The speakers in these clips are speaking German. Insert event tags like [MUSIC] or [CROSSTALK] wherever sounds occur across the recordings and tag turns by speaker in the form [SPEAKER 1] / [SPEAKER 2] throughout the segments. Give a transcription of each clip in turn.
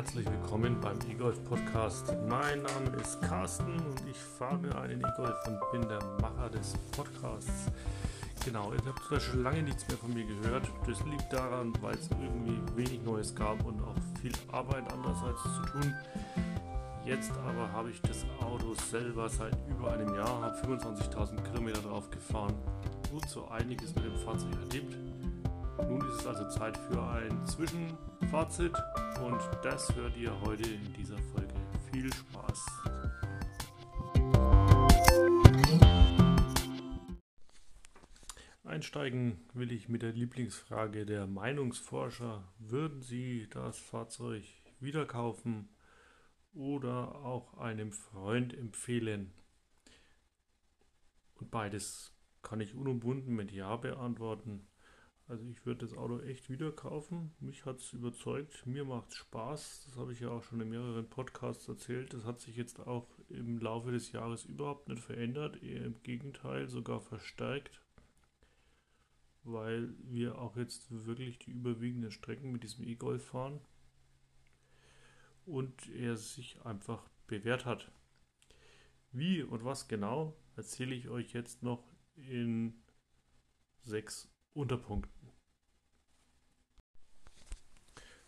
[SPEAKER 1] herzlich willkommen beim E-Golf Podcast. Mein Name ist Carsten und ich fahre einen E-Golf und bin der Macher des Podcasts. Genau, ihr habt da schon lange nichts mehr von mir gehört. Das liegt daran, weil es irgendwie wenig Neues gab und auch viel Arbeit andererseits zu tun. Jetzt aber habe ich das Auto selber seit über einem Jahr, habe 25.000 Kilometer drauf gefahren und so einiges mit dem Fahrzeug erlebt. Nun ist es also Zeit für ein Zwischenfazit und das hört ihr heute in dieser Folge. Viel Spaß! Einsteigen will ich mit der Lieblingsfrage der Meinungsforscher. Würden Sie das Fahrzeug wieder kaufen oder auch einem Freund empfehlen? Und beides kann ich unumwunden mit Ja beantworten. Also ich würde das Auto echt wieder kaufen. Mich hat es überzeugt. Mir macht es Spaß. Das habe ich ja auch schon in mehreren Podcasts erzählt. Das hat sich jetzt auch im Laufe des Jahres überhaupt nicht verändert. Eher im Gegenteil, sogar verstärkt. Weil wir auch jetzt wirklich die überwiegenden Strecken mit diesem E-Golf fahren. Und er sich einfach bewährt hat. Wie und was genau erzähle ich euch jetzt noch in sechs Unterpunkten.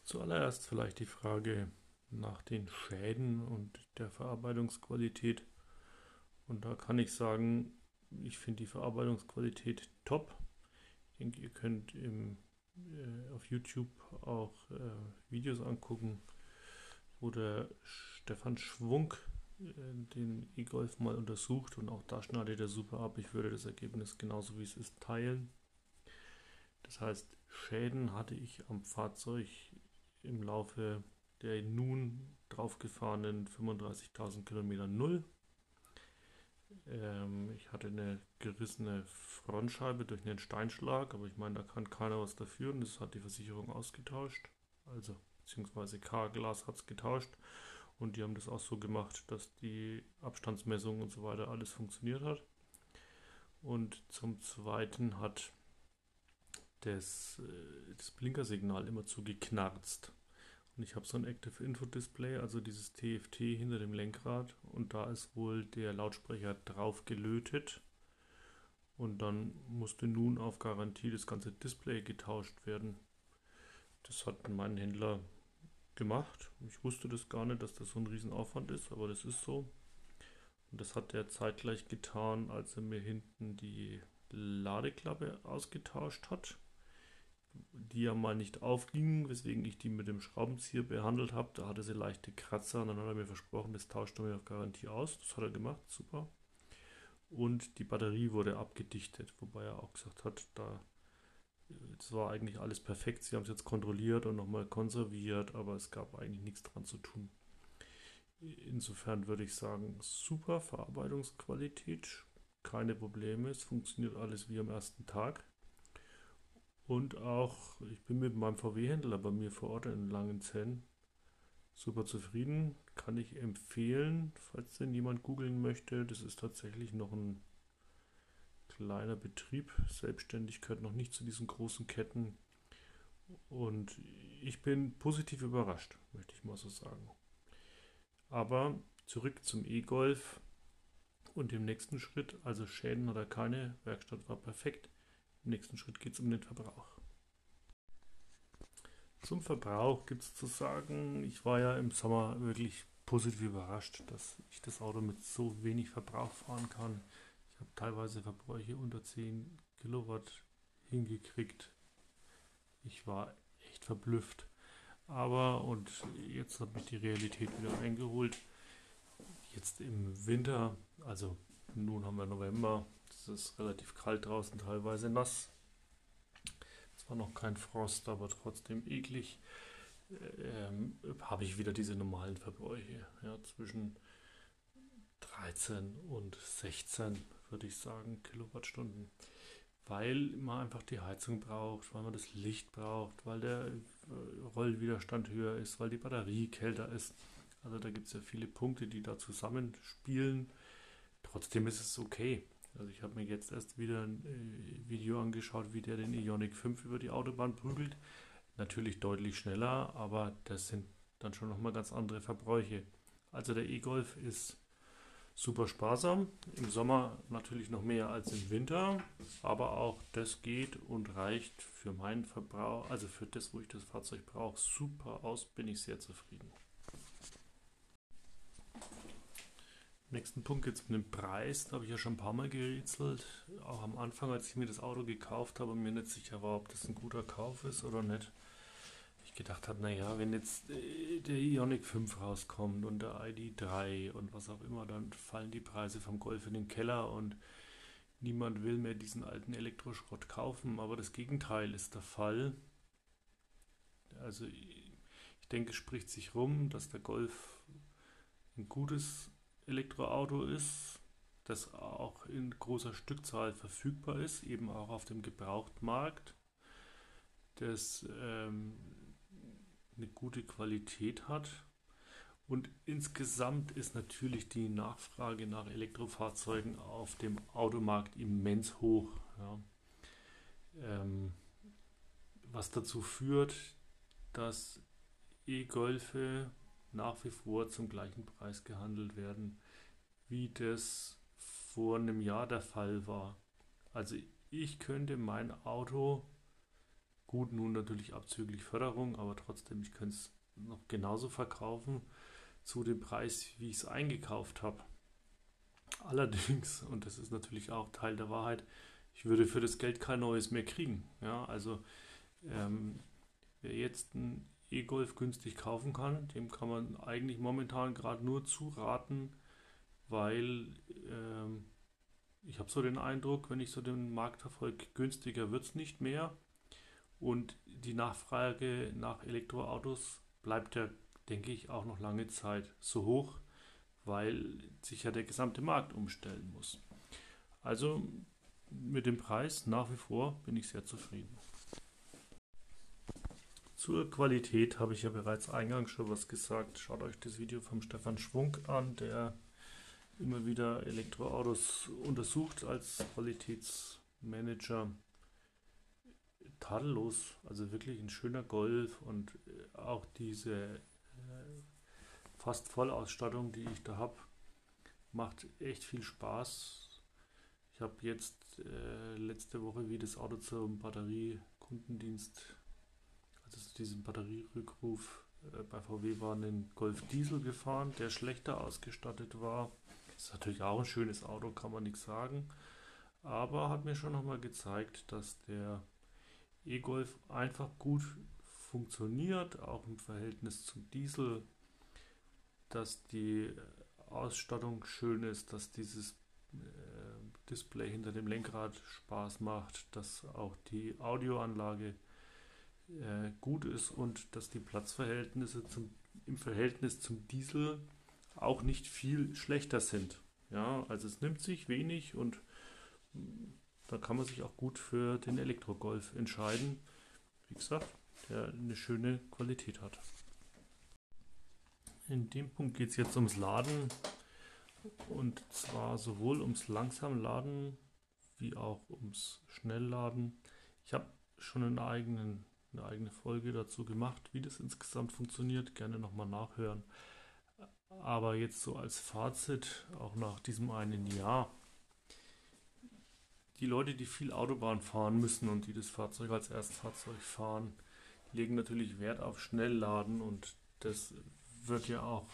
[SPEAKER 1] Zuallererst vielleicht die Frage nach den Schäden und der Verarbeitungsqualität. Und da kann ich sagen, ich finde die Verarbeitungsqualität top. Ich denke, ihr könnt im, äh, auf YouTube auch äh, Videos angucken, wo der Stefan Schwung äh, den E-Golf mal untersucht und auch da schneidet er super ab. Ich würde das Ergebnis genauso wie es ist teilen. Das heißt, Schäden hatte ich am Fahrzeug im Laufe der nun draufgefahrenen 35.000 Kilometer null. Ähm, ich hatte eine gerissene Frontscheibe durch einen Steinschlag, aber ich meine, da kann keiner was dafür und das hat die Versicherung ausgetauscht. Also, beziehungsweise K-Glas hat es getauscht und die haben das auch so gemacht, dass die Abstandsmessung und so weiter alles funktioniert hat. Und zum Zweiten hat das, äh, das Blinkersignal immer zu geknarzt. Und ich habe so ein Active Info Display, also dieses TFT hinter dem Lenkrad. Und da ist wohl der Lautsprecher drauf gelötet. Und dann musste nun auf Garantie das ganze Display getauscht werden. Das hat mein Händler gemacht. Ich wusste das gar nicht, dass das so ein Riesenaufwand ist, aber das ist so. Und das hat er zeitgleich getan, als er mir hinten die Ladeklappe ausgetauscht hat die ja mal nicht aufgingen, weswegen ich die mit dem Schraubenzieher behandelt habe. Da hatte sie leichte Kratzer und dann hat er mir versprochen, das tauscht er mir auf Garantie aus. Das hat er gemacht, super. Und die Batterie wurde abgedichtet, wobei er auch gesagt hat, da das war eigentlich alles perfekt. Sie haben es jetzt kontrolliert und nochmal konserviert, aber es gab eigentlich nichts dran zu tun. Insofern würde ich sagen, super Verarbeitungsqualität, keine Probleme, es funktioniert alles wie am ersten Tag. Und auch, ich bin mit meinem VW-Händler bei mir vor Ort in Langenzenn super zufrieden. Kann ich empfehlen, falls denn jemand googeln möchte. Das ist tatsächlich noch ein kleiner Betrieb. Selbstständigkeit noch nicht zu diesen großen Ketten. Und ich bin positiv überrascht, möchte ich mal so sagen. Aber zurück zum E-Golf und dem nächsten Schritt. Also Schäden hat er keine. Werkstatt war perfekt. Im nächsten Schritt geht es um den Verbrauch. Zum Verbrauch gibt es zu sagen, ich war ja im Sommer wirklich positiv überrascht, dass ich das Auto mit so wenig Verbrauch fahren kann. Ich habe teilweise Verbräuche unter 10 Kilowatt hingekriegt. Ich war echt verblüfft. Aber, und jetzt hat mich die Realität wieder eingeholt, jetzt im Winter, also nun haben wir November, es ist relativ kalt draußen, teilweise nass. Zwar noch kein Frost, aber trotzdem eklig. Ähm, habe ich wieder diese normalen Verbräuche. Ja, zwischen 13 und 16, würde ich sagen, Kilowattstunden. Weil man einfach die Heizung braucht, weil man das Licht braucht, weil der äh, Rollwiderstand höher ist, weil die Batterie kälter ist. Also da gibt es ja viele Punkte, die da zusammenspielen. Trotzdem ist es okay. Also ich habe mir jetzt erst wieder ein äh, Video angeschaut, wie der den Ionic 5 über die Autobahn prügelt. Natürlich deutlich schneller, aber das sind dann schon nochmal ganz andere Verbräuche. Also der E-Golf ist super sparsam. Im Sommer natürlich noch mehr als im Winter, aber auch das geht und reicht für meinen Verbrauch, also für das, wo ich das Fahrzeug brauche, super aus, bin ich sehr zufrieden. Nächsten Punkt jetzt mit dem Preis. Da habe ich ja schon ein paar Mal gerätselt. Auch am Anfang, als ich mir das Auto gekauft habe mir nicht sicher war, ob das ein guter Kauf ist oder nicht. Ich gedacht habe, naja, wenn jetzt äh, der Ioniq 5 rauskommt und der ID3 und was auch immer, dann fallen die Preise vom Golf in den Keller und niemand will mehr diesen alten Elektroschrott kaufen. Aber das Gegenteil ist der Fall. Also ich denke, es spricht sich rum, dass der Golf ein gutes Elektroauto ist, das auch in großer Stückzahl verfügbar ist, eben auch auf dem Gebrauchtmarkt, das ähm, eine gute Qualität hat. Und insgesamt ist natürlich die Nachfrage nach Elektrofahrzeugen auf dem Automarkt immens hoch. Ja. Ähm, was dazu führt, dass E-Golfe nach wie vor zum gleichen Preis gehandelt werden, wie das vor einem Jahr der Fall war. Also ich könnte mein Auto, gut nun natürlich abzüglich Förderung, aber trotzdem, ich könnte es noch genauso verkaufen zu dem Preis, wie ich es eingekauft habe. Allerdings, und das ist natürlich auch Teil der Wahrheit, ich würde für das Geld kein neues mehr kriegen. Ja, also ähm, wer jetzt ein E-Golf günstig kaufen kann. Dem kann man eigentlich momentan gerade nur zuraten, weil ähm, ich habe so den Eindruck, wenn ich so den Markt verfolge, günstiger wird es nicht mehr. Und die Nachfrage nach Elektroautos bleibt ja, denke ich, auch noch lange Zeit so hoch, weil sich ja der gesamte Markt umstellen muss. Also mit dem Preis nach wie vor bin ich sehr zufrieden. Zur Qualität habe ich ja bereits eingangs schon was gesagt. Schaut euch das Video vom Stefan Schwunk an, der immer wieder Elektroautos untersucht als Qualitätsmanager. Tadellos, also wirklich ein schöner Golf und auch diese äh, fast Vollausstattung, die ich da habe, macht echt viel Spaß. Ich habe jetzt äh, letzte Woche wie das Auto zum Batteriekundendienst das, diesen Batterierückruf äh, bei VW war einen Golf Diesel gefahren, der schlechter ausgestattet war. Ist natürlich auch ein schönes Auto, kann man nichts sagen. Aber hat mir schon nochmal gezeigt, dass der E-Golf einfach gut funktioniert, auch im Verhältnis zum Diesel, dass die Ausstattung schön ist, dass dieses äh, Display hinter dem Lenkrad Spaß macht, dass auch die Audioanlage äh, gut ist und dass die Platzverhältnisse zum, im Verhältnis zum Diesel auch nicht viel schlechter sind. Ja, also es nimmt sich wenig und mm, da kann man sich auch gut für den Elektrogolf entscheiden. Wie gesagt, der eine schöne Qualität hat. In dem Punkt geht es jetzt ums Laden und zwar sowohl ums Langsamladen wie auch ums Schnellladen. Ich habe schon einen eigenen eine eigene Folge dazu gemacht, wie das insgesamt funktioniert. Gerne nochmal nachhören. Aber jetzt so als Fazit, auch nach diesem einen Jahr, die Leute, die viel Autobahn fahren müssen und die das Fahrzeug als Erstfahrzeug fahren, legen natürlich Wert auf Schnellladen und das wird ja auch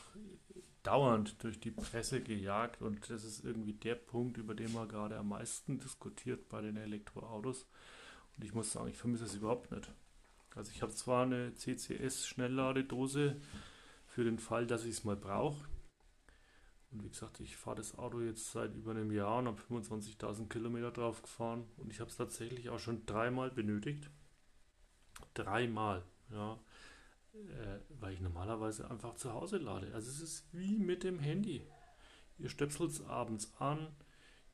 [SPEAKER 1] dauernd durch die Presse gejagt und das ist irgendwie der Punkt, über den man gerade am meisten diskutiert bei den Elektroautos. Und ich muss sagen, ich vermisse es überhaupt nicht. Also ich habe zwar eine CCS-Schnellladedose für den Fall, dass ich es mal brauche. Und wie gesagt, ich fahre das Auto jetzt seit über einem Jahr und habe 25.000 Kilometer drauf gefahren. Und ich habe es tatsächlich auch schon dreimal benötigt. Dreimal, ja. Äh, weil ich normalerweise einfach zu Hause lade. Also es ist wie mit dem Handy. Ihr stöpselt es abends an,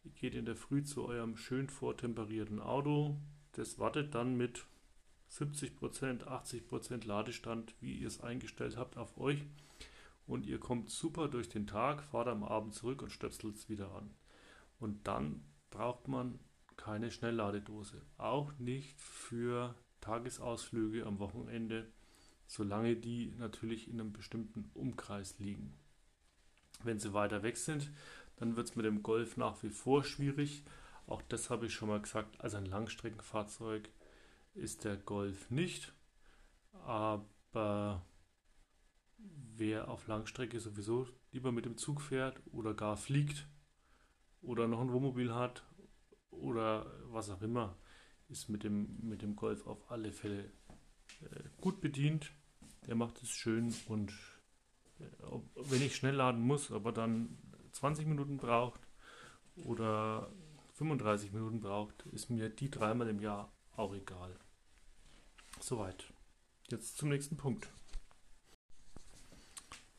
[SPEAKER 1] ihr geht in der Früh zu eurem schön vortemperierten Auto. Das wartet dann mit 70%, 80% Ladestand, wie ihr es eingestellt habt, auf euch. Und ihr kommt super durch den Tag, fahrt am Abend zurück und stöpselt es wieder an. Und dann braucht man keine Schnellladedose. Auch nicht für Tagesausflüge am Wochenende, solange die natürlich in einem bestimmten Umkreis liegen. Wenn sie weiter weg sind, dann wird es mit dem Golf nach wie vor schwierig. Auch das habe ich schon mal gesagt. Also ein Langstreckenfahrzeug ist der Golf nicht. Aber wer auf Langstrecke sowieso lieber mit dem Zug fährt oder gar fliegt oder noch ein Wohnmobil hat oder was auch immer, ist mit dem, mit dem Golf auf alle Fälle äh, gut bedient. Der macht es schön und äh, wenn ich schnell laden muss, aber dann 20 Minuten braucht oder 35 Minuten braucht, ist mir die dreimal im Jahr auch egal. Soweit. Jetzt zum nächsten Punkt.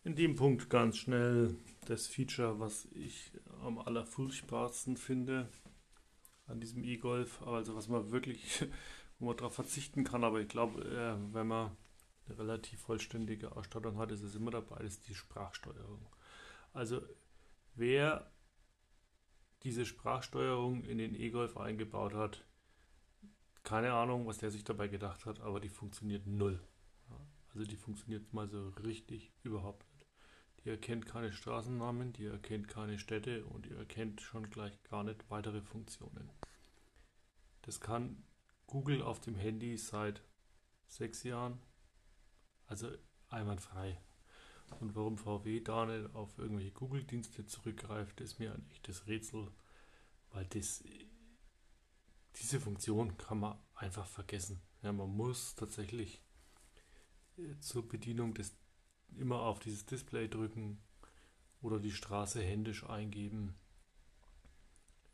[SPEAKER 1] In dem Punkt ganz schnell das Feature, was ich am allerfurchtbarsten finde an diesem E-Golf, also was man wirklich, wo man darauf verzichten kann, aber ich glaube, äh, wenn man eine relativ vollständige Ausstattung hat, ist es immer dabei, ist die Sprachsteuerung. Also wer diese Sprachsteuerung in den E-Golf eingebaut hat, keine Ahnung, was der sich dabei gedacht hat, aber die funktioniert null. Also die funktioniert mal so richtig überhaupt nicht. Die erkennt keine Straßennamen, die erkennt keine Städte und die erkennt schon gleich gar nicht weitere Funktionen. Das kann Google auf dem Handy seit sechs Jahren, also einwandfrei. Und warum VW da nicht auf irgendwelche Google-Dienste zurückgreift, ist mir ein echtes Rätsel, weil das diese Funktion kann man einfach vergessen. Ja, man muss tatsächlich äh, zur Bedienung des immer auf dieses Display drücken oder die Straße händisch eingeben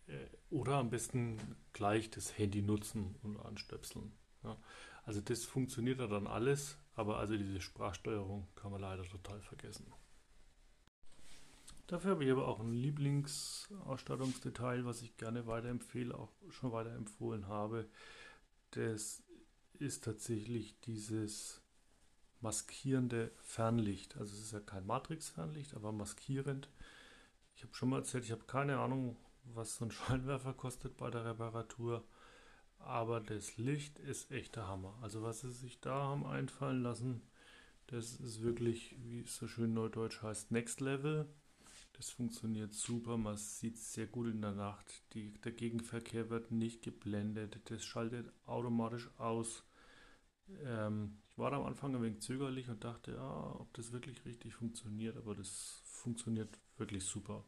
[SPEAKER 1] äh, oder am besten gleich das Handy nutzen und anstöpseln. Ja. Also das funktioniert dann alles, aber also diese Sprachsteuerung kann man leider total vergessen. Dafür habe ich aber auch ein Lieblingsausstattungsdetail, was ich gerne weiterempfehle, auch schon weiterempfohlen habe. Das ist tatsächlich dieses maskierende Fernlicht. Also es ist ja kein Matrix-Fernlicht, aber maskierend. Ich habe schon mal erzählt, ich habe keine Ahnung, was so ein [LAUGHS] Scheinwerfer kostet bei der Reparatur. Aber das Licht ist echt der Hammer. Also was sie sich da haben einfallen lassen, das ist wirklich, wie es so schön neudeutsch heißt, Next Level. Das funktioniert super, man sieht sehr gut in der Nacht. Die, der Gegenverkehr wird nicht geblendet, das schaltet automatisch aus. Ähm, ich war am Anfang ein wenig zögerlich und dachte, ja, ob das wirklich richtig funktioniert, aber das funktioniert wirklich super.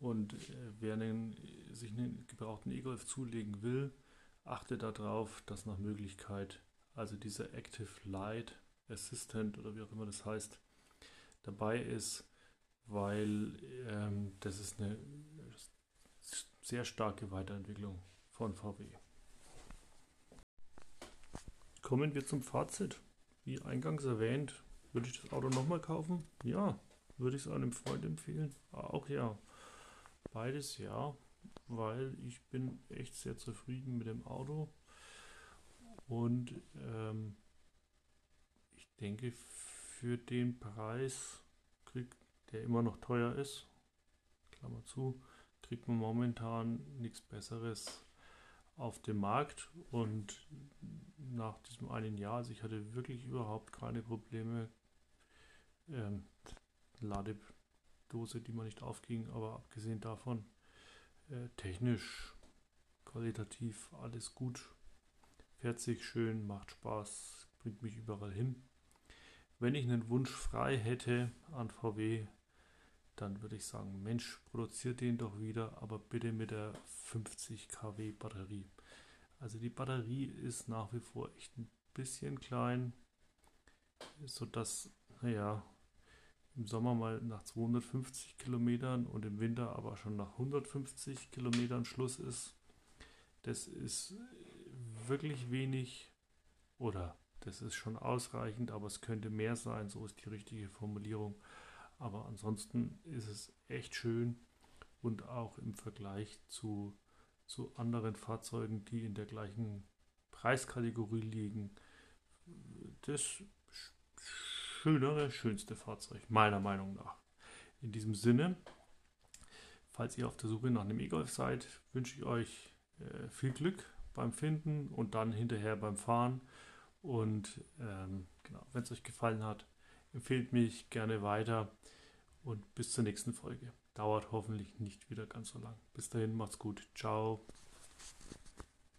[SPEAKER 1] Und äh, wer einen, sich einen gebrauchten E-Golf zulegen will, achte darauf, dass nach Möglichkeit, also dieser Active Light Assistant oder wie auch immer das heißt, dabei ist weil ähm, das ist eine sehr starke Weiterentwicklung von VW. Kommen wir zum Fazit. Wie eingangs erwähnt, würde ich das Auto nochmal kaufen? Ja. Würde ich es einem Freund empfehlen? Auch ja. Beides ja, weil ich bin echt sehr zufrieden mit dem Auto. Und ähm, ich denke, für den Preis kriegt der immer noch teuer ist, Klammer zu, kriegt man momentan nichts Besseres auf dem Markt und nach diesem einen Jahr, also ich hatte wirklich überhaupt keine Probleme. Ähm, Ladedose, die man nicht aufging, aber abgesehen davon, äh, technisch, qualitativ alles gut, fährt sich schön, macht Spaß, bringt mich überall hin. Wenn ich einen Wunsch frei hätte an VW, dann würde ich sagen, Mensch, produziert den doch wieder, aber bitte mit der 50 kW Batterie. Also die Batterie ist nach wie vor echt ein bisschen klein, sodass, naja, im Sommer mal nach 250 Kilometern und im Winter aber schon nach 150 Kilometern Schluss ist. Das ist wirklich wenig oder das ist schon ausreichend, aber es könnte mehr sein, so ist die richtige Formulierung. Aber ansonsten ist es echt schön und auch im Vergleich zu, zu anderen Fahrzeugen, die in der gleichen Preiskategorie liegen, das schönere, schönste Fahrzeug, meiner Meinung nach. In diesem Sinne, falls ihr auf der Suche nach einem E-Golf seid, wünsche ich euch äh, viel Glück beim Finden und dann hinterher beim Fahren. Und ähm, genau, wenn es euch gefallen hat, empfehlt mich gerne weiter und bis zur nächsten Folge. Dauert hoffentlich nicht wieder ganz so lang. Bis dahin, macht's gut. Ciao.